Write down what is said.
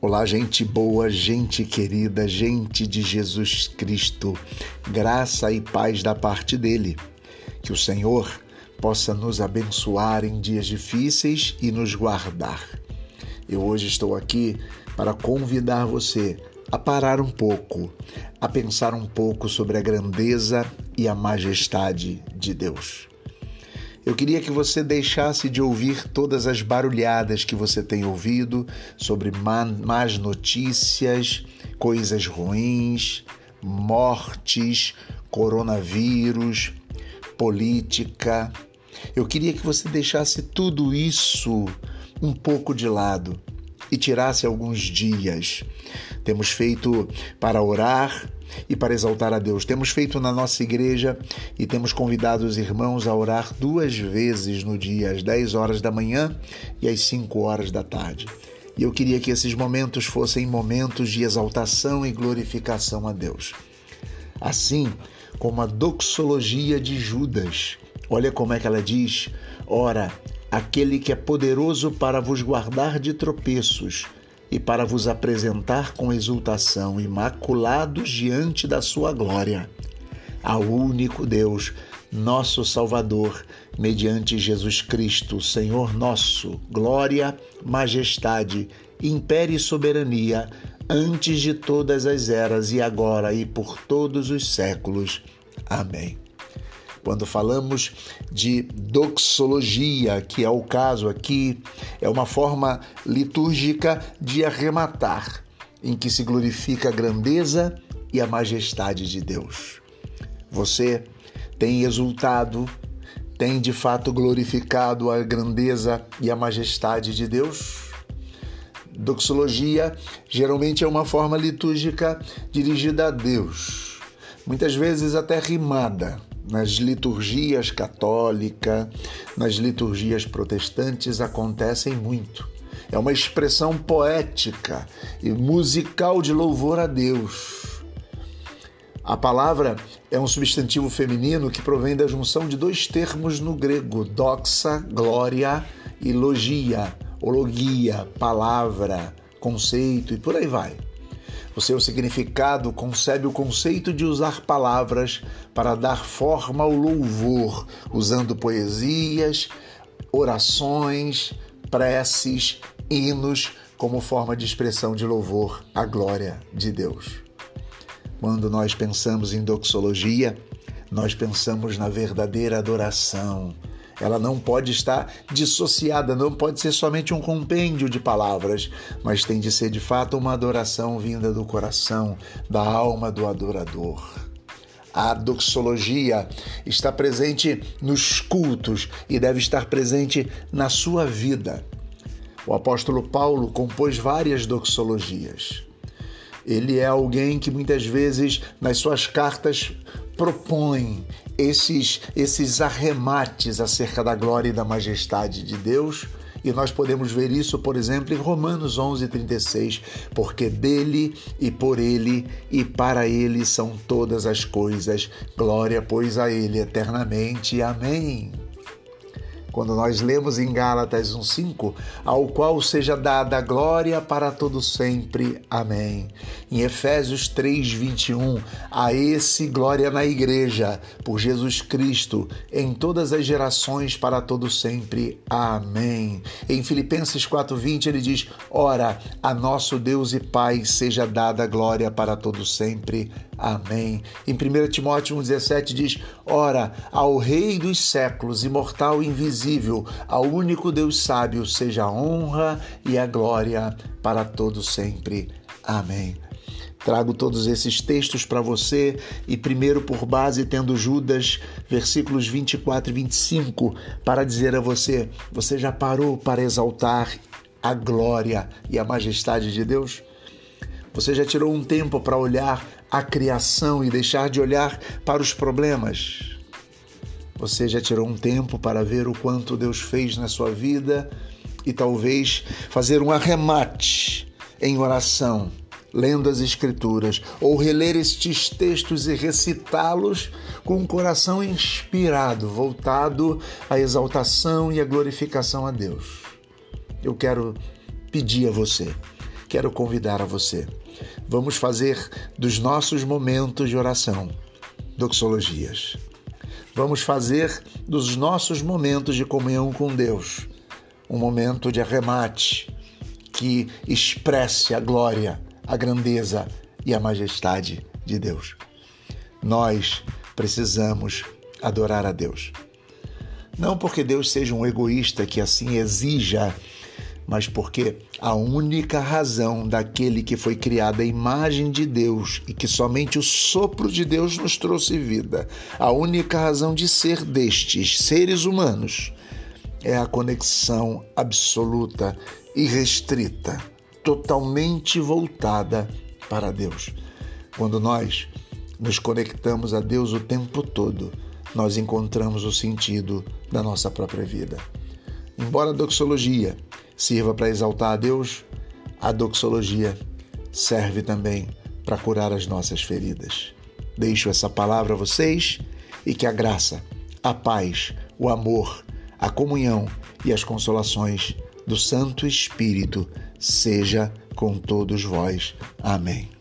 Olá, gente boa, gente querida, gente de Jesus Cristo, graça e paz da parte dele. Que o Senhor possa nos abençoar em dias difíceis e nos guardar. Eu hoje estou aqui para convidar você a parar um pouco, a pensar um pouco sobre a grandeza e a majestade de Deus. Eu queria que você deixasse de ouvir todas as barulhadas que você tem ouvido sobre más notícias, coisas ruins, mortes, coronavírus, política. Eu queria que você deixasse tudo isso um pouco de lado e tirasse alguns dias. Temos feito para orar e para exaltar a Deus. Temos feito na nossa igreja e temos convidado os irmãos a orar duas vezes no dia, às 10 horas da manhã e às 5 horas da tarde. E eu queria que esses momentos fossem momentos de exaltação e glorificação a Deus. Assim como a doxologia de Judas. Olha como é que ela diz: Ora, aquele que é poderoso para vos guardar de tropeços e para vos apresentar com exultação, imaculados diante da sua glória, ao único Deus, nosso Salvador, mediante Jesus Cristo, Senhor nosso, glória, majestade, império e soberania, antes de todas as eras e agora e por todos os séculos. Amém. Quando falamos de doxologia, que é o caso aqui, é uma forma litúrgica de arrematar, em que se glorifica a grandeza e a majestade de Deus. Você tem exultado, tem de fato glorificado a grandeza e a majestade de Deus? Doxologia geralmente é uma forma litúrgica dirigida a Deus, muitas vezes até rimada nas liturgias católica, nas liturgias protestantes acontecem muito. É uma expressão poética e musical de louvor a Deus. A palavra é um substantivo feminino que provém da junção de dois termos no grego, doxa, glória, e logia, ologia, palavra, conceito e por aí vai. O seu significado concebe o conceito de usar palavras para dar forma ao louvor, usando poesias, orações, preces, hinos como forma de expressão de louvor à glória de Deus. Quando nós pensamos em doxologia, nós pensamos na verdadeira adoração, ela não pode estar dissociada, não pode ser somente um compêndio de palavras, mas tem de ser de fato uma adoração vinda do coração, da alma do adorador. A doxologia está presente nos cultos e deve estar presente na sua vida. O apóstolo Paulo compôs várias doxologias. Ele é alguém que muitas vezes nas suas cartas propõe esses, esses arremates acerca da glória e da majestade de Deus. E nós podemos ver isso, por exemplo, em Romanos 11:36, porque dele e por ele e para ele são todas as coisas. Glória, pois, a ele eternamente. Amém quando nós lemos em Gálatas 1:5, ao qual seja dada glória para todo sempre. Amém. Em Efésios 3:21, a esse glória na igreja por Jesus Cristo em todas as gerações para todo sempre. Amém. Em Filipenses 4:20 ele diz: Ora, a nosso Deus e Pai seja dada glória para todo sempre. Amém. Em 1 Timóteo 1,17 diz: Ora, ao Rei dos séculos, imortal e invisível, ao único Deus sábio, seja a honra e a glória para todos sempre. Amém. Trago todos esses textos para você e primeiro por base tendo Judas, versículos 24 e 25, para dizer a você: você já parou para exaltar a glória e a majestade de Deus? Você já tirou um tempo para olhar a criação e deixar de olhar para os problemas? Você já tirou um tempo para ver o quanto Deus fez na sua vida e talvez fazer um arremate em oração, lendo as Escrituras, ou reler estes textos e recitá-los com um coração inspirado, voltado à exaltação e à glorificação a Deus? Eu quero pedir a você quero convidar a você. Vamos fazer dos nossos momentos de oração doxologias. Vamos fazer dos nossos momentos de comunhão com Deus um momento de arremate que expresse a glória, a grandeza e a majestade de Deus. Nós precisamos adorar a Deus. Não porque Deus seja um egoísta que assim exija, mas porque a única razão daquele que foi criado à imagem de Deus e que somente o sopro de Deus nos trouxe vida, a única razão de ser destes seres humanos é a conexão absoluta e restrita, totalmente voltada para Deus. Quando nós nos conectamos a Deus o tempo todo, nós encontramos o sentido da nossa própria vida. Embora a doxologia sirva para exaltar a Deus, a doxologia serve também para curar as nossas feridas. Deixo essa palavra a vocês e que a graça, a paz, o amor, a comunhão e as consolações do Santo Espírito seja com todos vós. Amém.